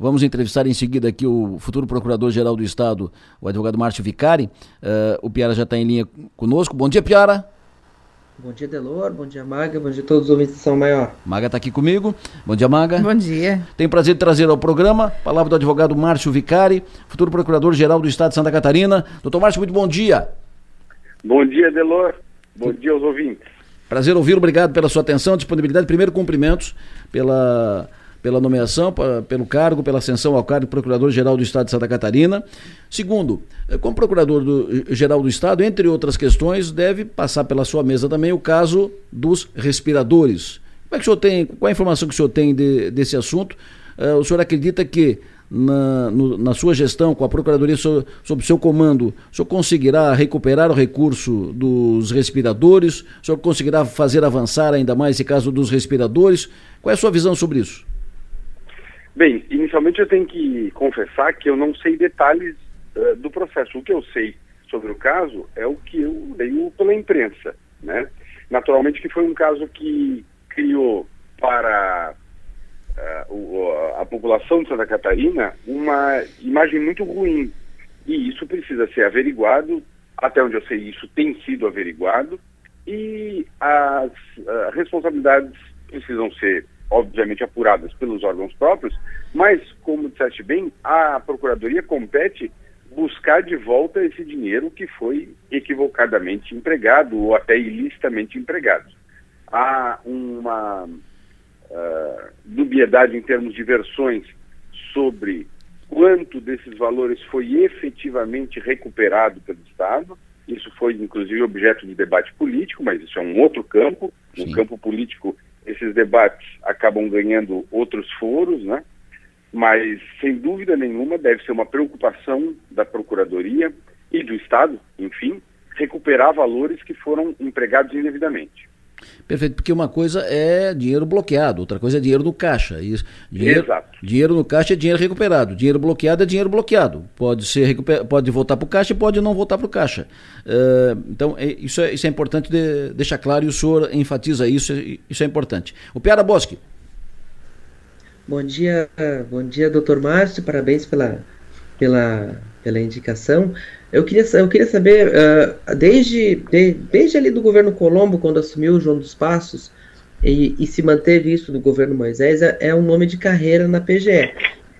Vamos entrevistar em seguida aqui o futuro Procurador-Geral do Estado, o advogado Márcio Vicari. Uh, o Piara já está em linha conosco. Bom dia, Piara. Bom dia, Delor. Bom dia, Maga. Bom dia a todos os ouvintes de São Maior. Maga está aqui comigo. Bom dia, Maga. Bom dia. Tenho o prazer de trazer ao programa a palavra do advogado Márcio Vicari, futuro Procurador-Geral do Estado de Santa Catarina. Doutor Márcio, muito bom dia. Bom dia, Delor. Bom dia aos ouvintes. Prazer ouvi-lo. Obrigado pela sua atenção, disponibilidade. Primeiro, cumprimentos pela pela nomeação, pelo cargo, pela ascensão ao cargo de Procurador-Geral do Estado de Santa Catarina. Segundo, eh, como Procurador-Geral do Estado, entre outras questões, deve passar pela sua mesa também o caso dos respiradores. Como é que o senhor tem, qual a informação que o senhor tem de, desse assunto? Uh, o senhor acredita que na, no, na sua gestão, com a Procuradoria sob, sob seu comando, o senhor conseguirá recuperar o recurso dos respiradores? O senhor conseguirá fazer avançar ainda mais esse caso dos respiradores? Qual é a sua visão sobre isso? Bem, inicialmente eu tenho que confessar que eu não sei detalhes uh, do processo. O que eu sei sobre o caso é o que eu leio pela imprensa, né? Naturalmente que foi um caso que criou para uh, a população de Santa Catarina uma imagem muito ruim. E isso precisa ser averiguado, até onde eu sei isso tem sido averiguado, e as uh, responsabilidades precisam ser obviamente apuradas pelos órgãos próprios, mas, como disseste bem, a Procuradoria compete buscar de volta esse dinheiro que foi equivocadamente empregado ou até ilicitamente empregado. Há uma uh, dubiedade em termos de versões sobre quanto desses valores foi efetivamente recuperado pelo Estado. Isso foi, inclusive, objeto de debate político, mas isso é um outro campo. No Sim. campo político, esses debates acabam ganhando outros foros, né? Mas, sem dúvida nenhuma, deve ser uma preocupação da Procuradoria e do Estado, enfim, recuperar valores que foram empregados indevidamente. Perfeito, porque uma coisa é dinheiro bloqueado, outra coisa é dinheiro no caixa. Isso, dinheiro, Exato. dinheiro no caixa é dinheiro recuperado, dinheiro bloqueado é dinheiro bloqueado. Pode ser pode voltar para o caixa e pode não voltar para o caixa. Uh, então, é, isso, é, isso é importante de, deixar claro e o senhor enfatiza isso, isso é importante. O Piara Bosque. Bom dia, bom dia, doutor Márcio, parabéns pela, pela, pela indicação. Eu queria, eu queria saber, uh, desde, de, desde ali do governo Colombo, quando assumiu o João dos Passos, e, e se manteve isso do governo Moisés, é, é, um nome de carreira na PGE.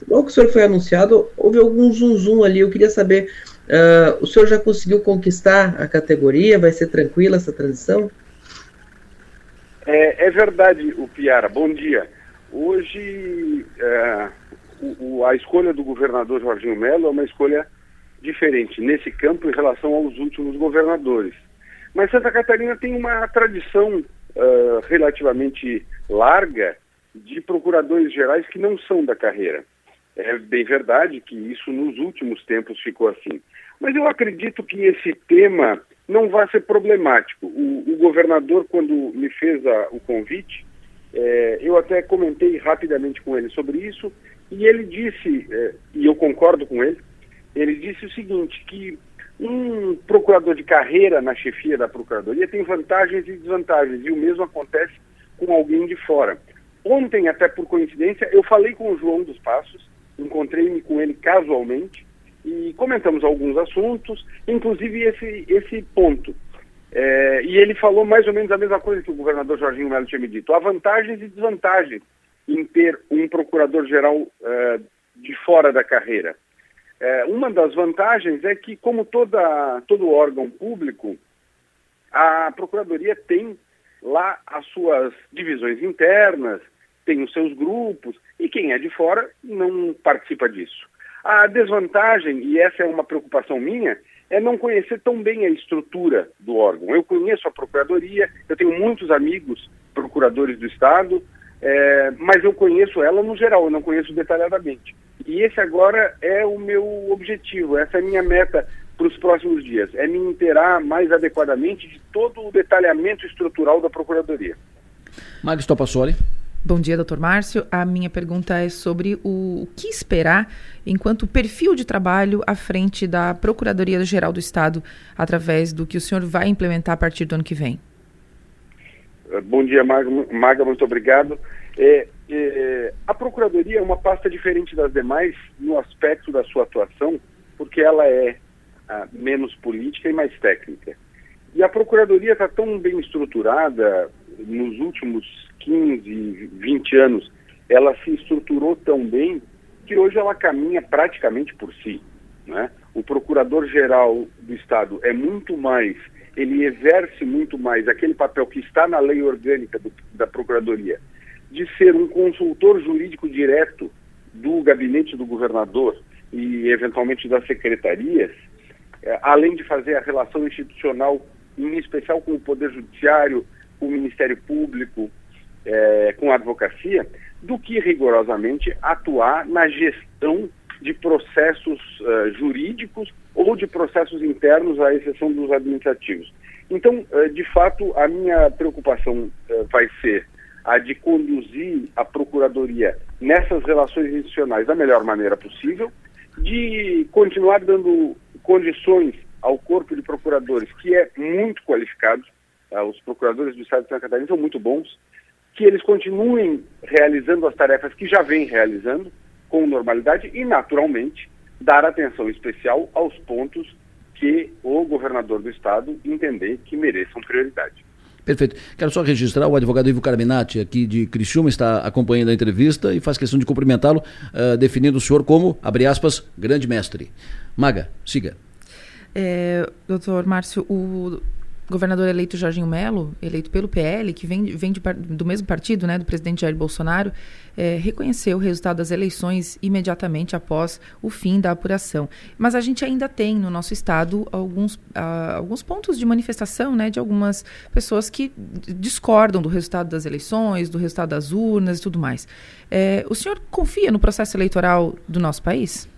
Logo que o senhor foi anunciado, houve algum zum zum ali. Eu queria saber, uh, o senhor já conseguiu conquistar a categoria? Vai ser tranquila essa transição? É, é verdade, o Piara. Bom dia. Hoje, é, o, a escolha do governador Jorginho Melo é uma escolha diferente nesse campo em relação aos últimos governadores. Mas Santa Catarina tem uma tradição uh, relativamente larga de procuradores gerais que não são da carreira. É bem verdade que isso nos últimos tempos ficou assim. Mas eu acredito que esse tema não vai ser problemático. O, o governador, quando me fez a, o convite, é, eu até comentei rapidamente com ele sobre isso e ele disse, é, e eu concordo com ele, ele disse o seguinte, que um procurador de carreira na chefia da procuradoria tem vantagens e desvantagens, e o mesmo acontece com alguém de fora. Ontem, até por coincidência, eu falei com o João dos Passos, encontrei-me com ele casualmente e comentamos alguns assuntos, inclusive esse, esse ponto. É, e ele falou mais ou menos a mesma coisa que o governador Jorginho Melo tinha me dito. Há vantagens e desvantagens em ter um procurador-geral é, de fora da carreira. É, uma das vantagens é que, como toda, todo órgão público, a Procuradoria tem lá as suas divisões internas, tem os seus grupos, e quem é de fora não participa disso. A desvantagem, e essa é uma preocupação minha, é não conhecer tão bem a estrutura do órgão. Eu conheço a Procuradoria, eu tenho muitos amigos procuradores do Estado, é, mas eu conheço ela no geral, eu não conheço detalhadamente. E esse agora é o meu objetivo, essa é a minha meta para os próximos dias, é me inteirar mais adequadamente de todo o detalhamento estrutural da Procuradoria. Magis Topassoli. Bom dia, doutor Márcio. A minha pergunta é sobre o, o que esperar enquanto perfil de trabalho à frente da Procuradoria-Geral do Estado, através do que o senhor vai implementar a partir do ano que vem. Bom dia, Maga, muito obrigado. É, é, a Procuradoria é uma pasta diferente das demais no aspecto da sua atuação, porque ela é ah, menos política e mais técnica. E a Procuradoria está tão bem estruturada, nos últimos 15, 20 anos, ela se estruturou tão bem que hoje ela caminha praticamente por si. Né? O Procurador-Geral do Estado é muito mais, ele exerce muito mais aquele papel que está na lei orgânica do, da Procuradoria, de ser um consultor jurídico direto do gabinete do governador e, eventualmente, das secretarias, é, além de fazer a relação institucional, em especial com o Poder Judiciário, com o Ministério Público, é, com a advocacia, do que rigorosamente atuar na gestão de processos uh, jurídicos ou de processos internos, à exceção dos administrativos. Então, uh, de fato, a minha preocupação uh, vai ser a de conduzir a Procuradoria nessas relações institucionais da melhor maneira possível, de continuar dando condições ao corpo de procuradores, que é muito qualificado, os procuradores do Estado de Santa Catarina são muito bons, que eles continuem realizando as tarefas que já vêm realizando com normalidade e, naturalmente, dar atenção especial aos pontos que o governador do estado entender que mereçam prioridade. Perfeito. Quero só registrar o advogado Ivo Carminati, aqui de Criciúma, está acompanhando a entrevista e faz questão de cumprimentá-lo, uh, definindo o senhor como, abre aspas, grande mestre. Maga, siga. É, doutor Márcio, o governador eleito Jorginho Melo, eleito pelo PL, que vem, vem de, do mesmo partido, né, do presidente Jair Bolsonaro, é, reconheceu o resultado das eleições imediatamente após o fim da apuração. Mas a gente ainda tem no nosso estado alguns, uh, alguns pontos de manifestação né, de algumas pessoas que discordam do resultado das eleições, do resultado das urnas e tudo mais. É, o senhor confia no processo eleitoral do nosso país?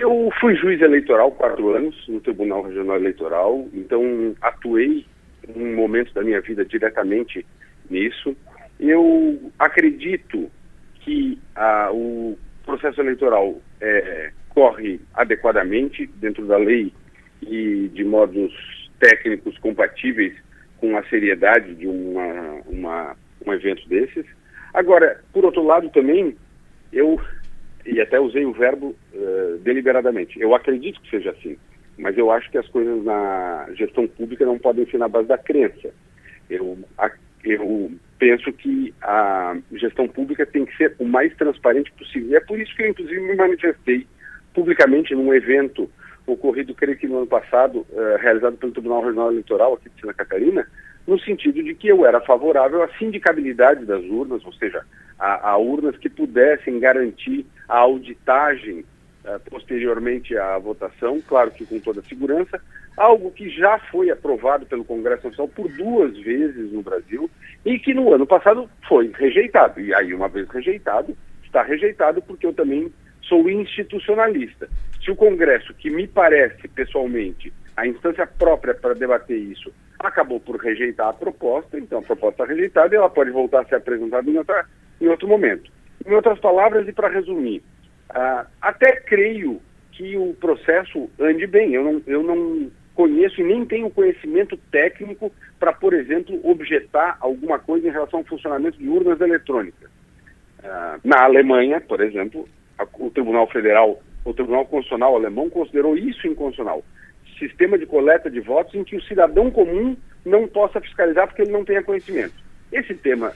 Eu fui juiz eleitoral quatro anos no Tribunal Regional Eleitoral, então atuei um momento da minha vida diretamente nisso. Eu acredito que o processo eleitoral é, corre adequadamente dentro da lei e de modos técnicos compatíveis com a seriedade de uma, uma, um evento desses. Agora, por outro lado também, eu e até usei o verbo uh, deliberadamente. Eu acredito que seja assim, mas eu acho que as coisas na gestão pública não podem ser na base da crença. Eu, a, eu penso que a gestão pública tem que ser o mais transparente possível. E é por isso que eu, inclusive, me manifestei publicamente num evento ocorrido, creio que no ano passado, uh, realizado pelo Tribunal Regional Eleitoral aqui de Santa Catarina, no sentido de que eu era favorável à sindicabilidade das urnas, ou seja, a, a urnas que pudessem garantir a auditagem uh, posteriormente à votação, claro que com toda a segurança, algo que já foi aprovado pelo Congresso Nacional por duas vezes no Brasil e que no ano passado foi rejeitado. E aí, uma vez rejeitado, está rejeitado porque eu também sou institucionalista. Se o Congresso, que me parece pessoalmente a instância própria para debater isso, acabou por rejeitar a proposta, então a proposta está rejeitada e ela pode voltar a ser apresentada em, outra, em outro momento. Em outras palavras, e para resumir, uh, até creio que o processo ande bem. Eu não, eu não conheço e nem tenho conhecimento técnico para, por exemplo, objetar alguma coisa em relação ao funcionamento de urnas eletrônicas. Uh, na Alemanha, por exemplo, a, o Tribunal Federal, o Tribunal Constitucional alemão considerou isso inconstitucional sistema de coleta de votos em que o cidadão comum não possa fiscalizar porque ele não tenha conhecimento. Esse tema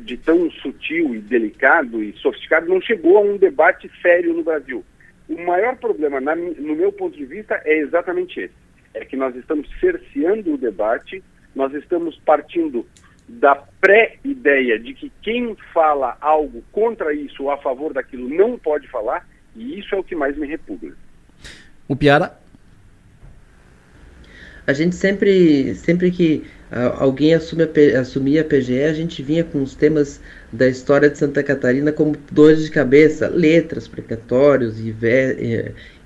de tão sutil e delicado e sofisticado não chegou a um debate sério no Brasil. O maior problema, na, no meu ponto de vista, é exatamente esse. É que nós estamos cerceando o debate, nós estamos partindo da pré-ideia de que quem fala algo contra isso ou a favor daquilo não pode falar, e isso é o que mais me repugna. O Piara a gente sempre, sempre que alguém assume a, assumia a PGE, a gente vinha com os temas da história de Santa Catarina como dores de cabeça, letras, precatórios,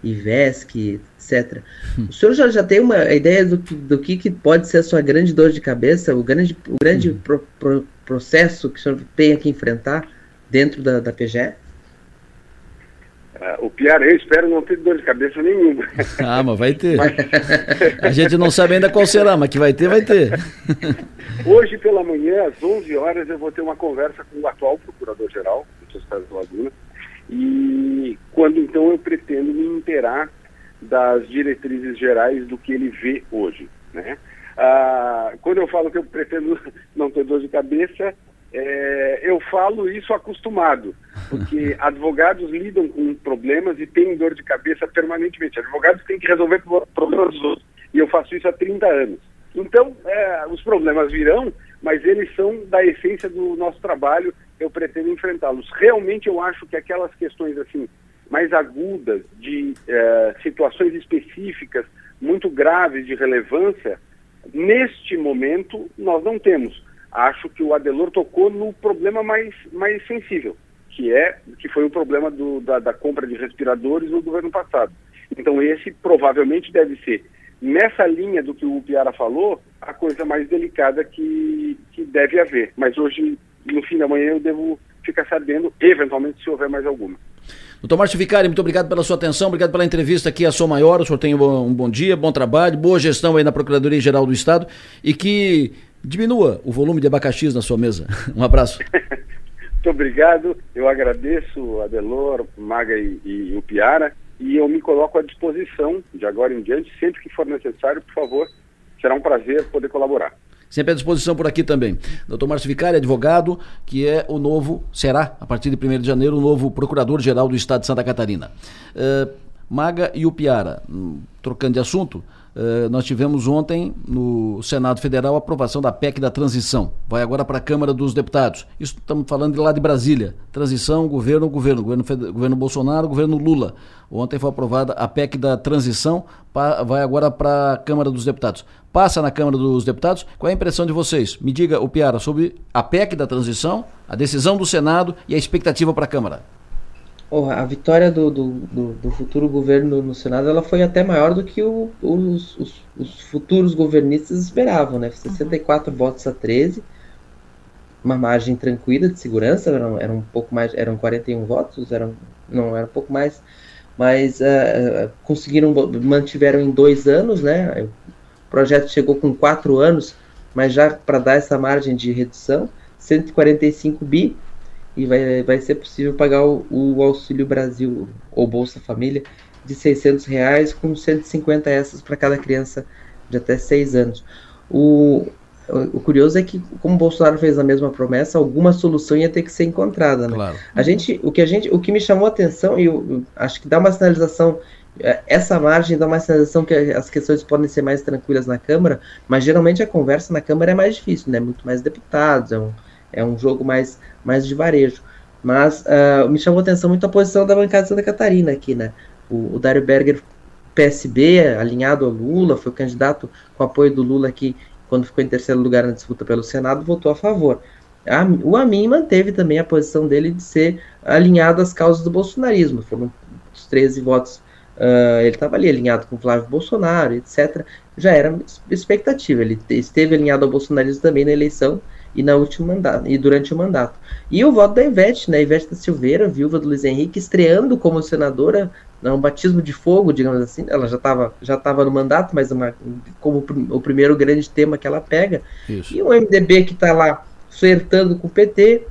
IVESC, etc. Hum. O senhor já, já tem uma ideia do, do que, que pode ser a sua grande dor de cabeça, o grande, o grande hum. pro, pro, processo que o senhor tem que enfrentar dentro da, da PGE? Uh, o eu espero não ter dor de cabeça nenhuma. Ah, mas vai ter. A gente não sabe ainda qual será, mas que vai ter, vai ter. Hoje pela manhã, às 11 horas, eu vou ter uma conversa com o atual procurador-geral do Estado de Laguna. E quando então eu pretendo me inteirar das diretrizes gerais do que ele vê hoje. Né? Ah, quando eu falo que eu pretendo não ter dor de cabeça, é, eu falo isso acostumado, porque advogados lidam com problemas e têm dor de cabeça permanentemente. Advogados têm que resolver problemas dos outros, e eu faço isso há 30 anos. Então, é, os problemas virão, mas eles são da essência do nosso trabalho, eu pretendo enfrentá-los. Realmente eu acho que aquelas questões assim mais agudas, de é, situações específicas, muito graves de relevância, neste momento nós não temos acho que o Adelor tocou no problema mais, mais sensível, que é que foi o problema do, da, da compra de respiradores no governo passado. Então esse provavelmente deve ser, nessa linha do que o Piara falou, a coisa mais delicada que, que deve haver. Mas hoje, no fim da manhã, eu devo ficar sabendo, eventualmente, se houver mais alguma. Doutor Márcio Vicari, muito obrigado pela sua atenção, obrigado pela entrevista aqui a Som Maior. O senhor tem um bom dia, bom trabalho, boa gestão aí na Procuradoria-Geral do Estado e que diminua o volume de abacaxis na sua mesa. Um abraço. Muito obrigado. Eu agradeço a Delor, Maga e, e, o Piara e eu me coloco à disposição de agora em diante, sempre que for necessário, por favor. Será um prazer poder colaborar. Sempre à disposição por aqui também. Doutor Márcio Vicari, advogado, que é o novo, será, a partir de 1 de janeiro, o novo Procurador-Geral do Estado de Santa Catarina. Uh, Maga e o Piara, hum, trocando de assunto, Uh, nós tivemos ontem no Senado Federal a aprovação da PEC da transição. Vai agora para a Câmara dos Deputados. Isso estamos falando de lá de Brasília. Transição, governo, governo. Governo, governo Bolsonaro, governo Lula. Ontem foi aprovada a PEC da transição, vai agora para a Câmara dos Deputados. Passa na Câmara dos Deputados. Qual é a impressão de vocês? Me diga, o Piara, sobre a PEC da transição, a decisão do Senado e a expectativa para a Câmara. Oh, a vitória do, do, do, do, futuro governo no Senado ela foi até maior do que o, os, os, os, futuros governistas esperavam, né? 64 uhum. votos a 13, uma margem tranquila de segurança, eram, eram um pouco mais, eram 41 votos, eram, não, era um pouco mais, mas uh, conseguiram, mantiveram em dois anos, né? O projeto chegou com quatro anos, mas já para dar essa margem de redução, 145 bi, e vai, vai ser possível pagar o, o Auxílio Brasil ou Bolsa Família de 600 reais com 150 essas para cada criança de até 6 anos. O, o curioso é que, como o Bolsonaro fez a mesma promessa, alguma solução ia ter que ser encontrada. Né? Claro. A gente, o que a gente, o que me chamou a atenção e eu, eu acho que dá uma sinalização é, essa margem dá uma sensação que as questões podem ser mais tranquilas na Câmara, mas geralmente a conversa na Câmara é mais difícil, né? Muito mais deputados, é um, é um jogo mais, mais de varejo. Mas uh, me chamou a atenção muito a posição da bancada de Santa Catarina aqui, né? O, o Dário Berger, PSB, alinhado ao Lula, foi candidato com apoio do Lula aqui, quando ficou em terceiro lugar na disputa pelo Senado, votou a favor. A, o Amin manteve também a posição dele de ser alinhado às causas do bolsonarismo. Foram os 13 votos. Uh, ele estava ali alinhado com Flávio Bolsonaro, etc. Já era expectativa. Ele esteve alinhado ao bolsonarismo também na eleição e na última mandato, e durante o mandato. E o voto da Ivete, né? Ivete da Silveira, viúva do Luiz Henrique, estreando como senadora, né, um batismo de fogo, digamos assim. Ela já estava já tava no mandato, mas uma, como o primeiro grande tema que ela pega. Isso. E o MDB que está lá flertando com o PT,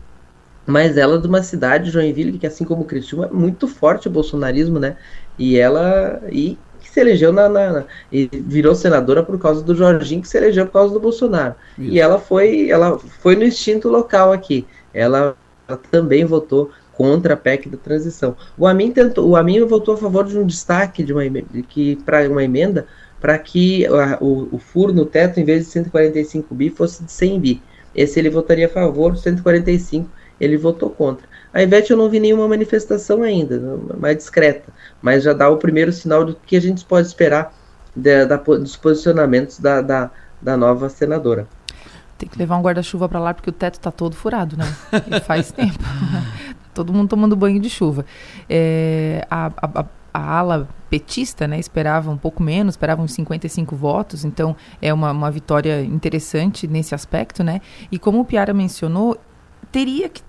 mas ela é de uma cidade, Joinville, que assim como Criciúma, é muito forte o bolsonarismo, né? E ela e se elegeu na, na, na, e virou senadora por causa do Jorginho, que se elegeu por causa do Bolsonaro. Isso. E ela foi, ela foi no instinto local aqui. Ela, ela também votou contra a PEC da transição. O Amin tentou, o Amin votou a favor de um destaque de uma que para uma emenda para que a, o, o furo no teto, em vez de 145 bi, fosse de 100 bi. Esse ele votaria a favor, 145 ele votou contra. A Ivete eu não vi nenhuma manifestação ainda, mais discreta, mas já dá o primeiro sinal do que a gente pode esperar da, da, dos posicionamentos da, da, da nova senadora. Tem que levar um guarda-chuva para lá porque o teto está todo furado, né? E faz tempo. todo mundo tomando banho de chuva. É, a, a, a, ala petista né, esperava um pouco menos, esperava uns 55 votos, então é uma, uma vitória interessante nesse aspecto, né? E como o Piara mencionou, teria que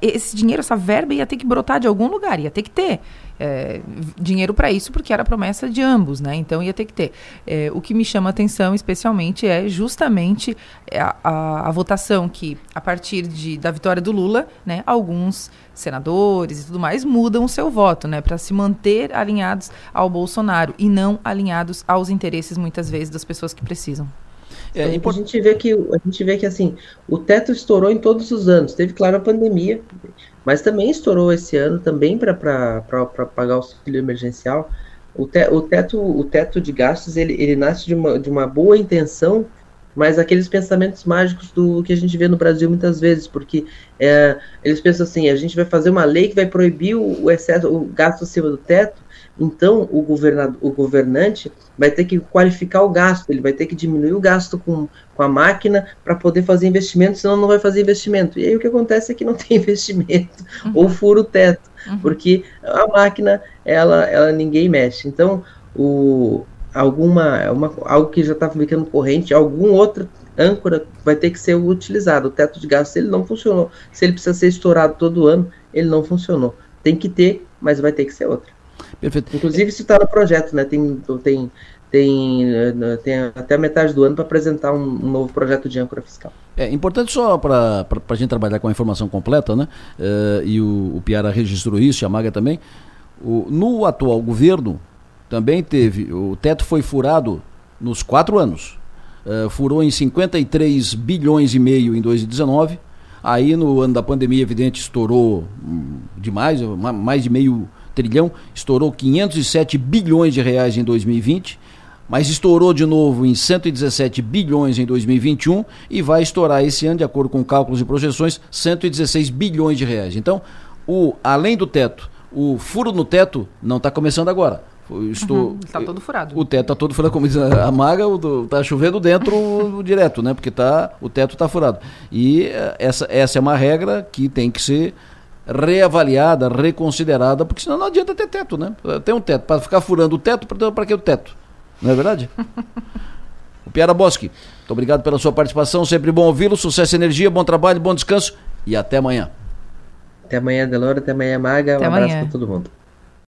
esse dinheiro, essa verba ia ter que brotar de algum lugar, ia ter que ter é, dinheiro para isso, porque era promessa de ambos, né? Então ia ter que ter. É, o que me chama atenção, especialmente, é justamente a, a, a, votação que, a partir de, da vitória do Lula, né, alguns senadores e tudo mais mudam o seu voto, né, para se manter alinhados ao Bolsonaro e não alinhados aos interesses, muitas vezes, das pessoas que precisam. É, a gente vê que a gente vê que assim o teto estourou em todos os anos. Teve claro a pandemia, mas também estourou esse ano também para pagar o auxílio emergencial. O, te, o, teto o teto de gastos ele, ele nasce de uma, de uma boa intenção, mas aqueles pensamentos mágicos do que a gente vê no Brasil muitas vezes, porque é, eles pensam assim, a gente vai fazer uma lei que vai proibir o, o excesso, o gasto acima do teto, então, o, governador, o governante vai ter que qualificar o gasto, ele vai ter que diminuir o gasto com, com a máquina para poder fazer investimento, senão não vai fazer investimento. E aí o que acontece é que não tem investimento, uhum. ou fura o teto, uhum. porque a máquina, ela, ela ninguém mexe. Então, o, alguma, uma, algo que já está ficando corrente, algum outro âncora vai ter que ser utilizado. O teto de gastos, ele não funcionou. Se ele precisa ser estourado todo ano, ele não funcionou. Tem que ter, mas vai ter que ser outra. Perfeito. Inclusive, isso está no projeto, né? Tem, tem, tem, tem até metade do ano para apresentar um, um, novo projeto de âncora fiscal. É importante só para a gente trabalhar com a informação completa, né? Uh, e o, o Piara registrou isso, e a Maga também. O, no atual governo, também teve, o teto foi furado nos quatro anos. Uh, furou em 53 bilhões e meio em 2019. Aí no ano da pandemia, evidente, estourou hum, demais, mais de meio trilhão, estourou 507 bilhões de reais em 2020, mas estourou de novo em 117 bilhões em 2021 e vai estourar esse ano, de acordo com cálculos e projeções, 116 bilhões de reais. Então, o, além do teto, o furo no teto não está começando agora. Estou, uhum, está todo furado. O teto está todo furado, como diz a Maga, está chovendo dentro direto, né? Porque tá, o teto está furado. E eh, essa, essa é uma regra que tem que ser reavaliada, reconsiderada, porque senão não adianta ter teto, né? Tem um teto. Para ficar furando o teto, para que o teto? Não é verdade? o Piara Bosque, muito obrigado pela sua participação, sempre bom ouvi-lo, sucesso e energia, bom trabalho, bom descanso e até amanhã. Até amanhã, Delora, até amanhã, Maga, até um amanhã. abraço para todo mundo.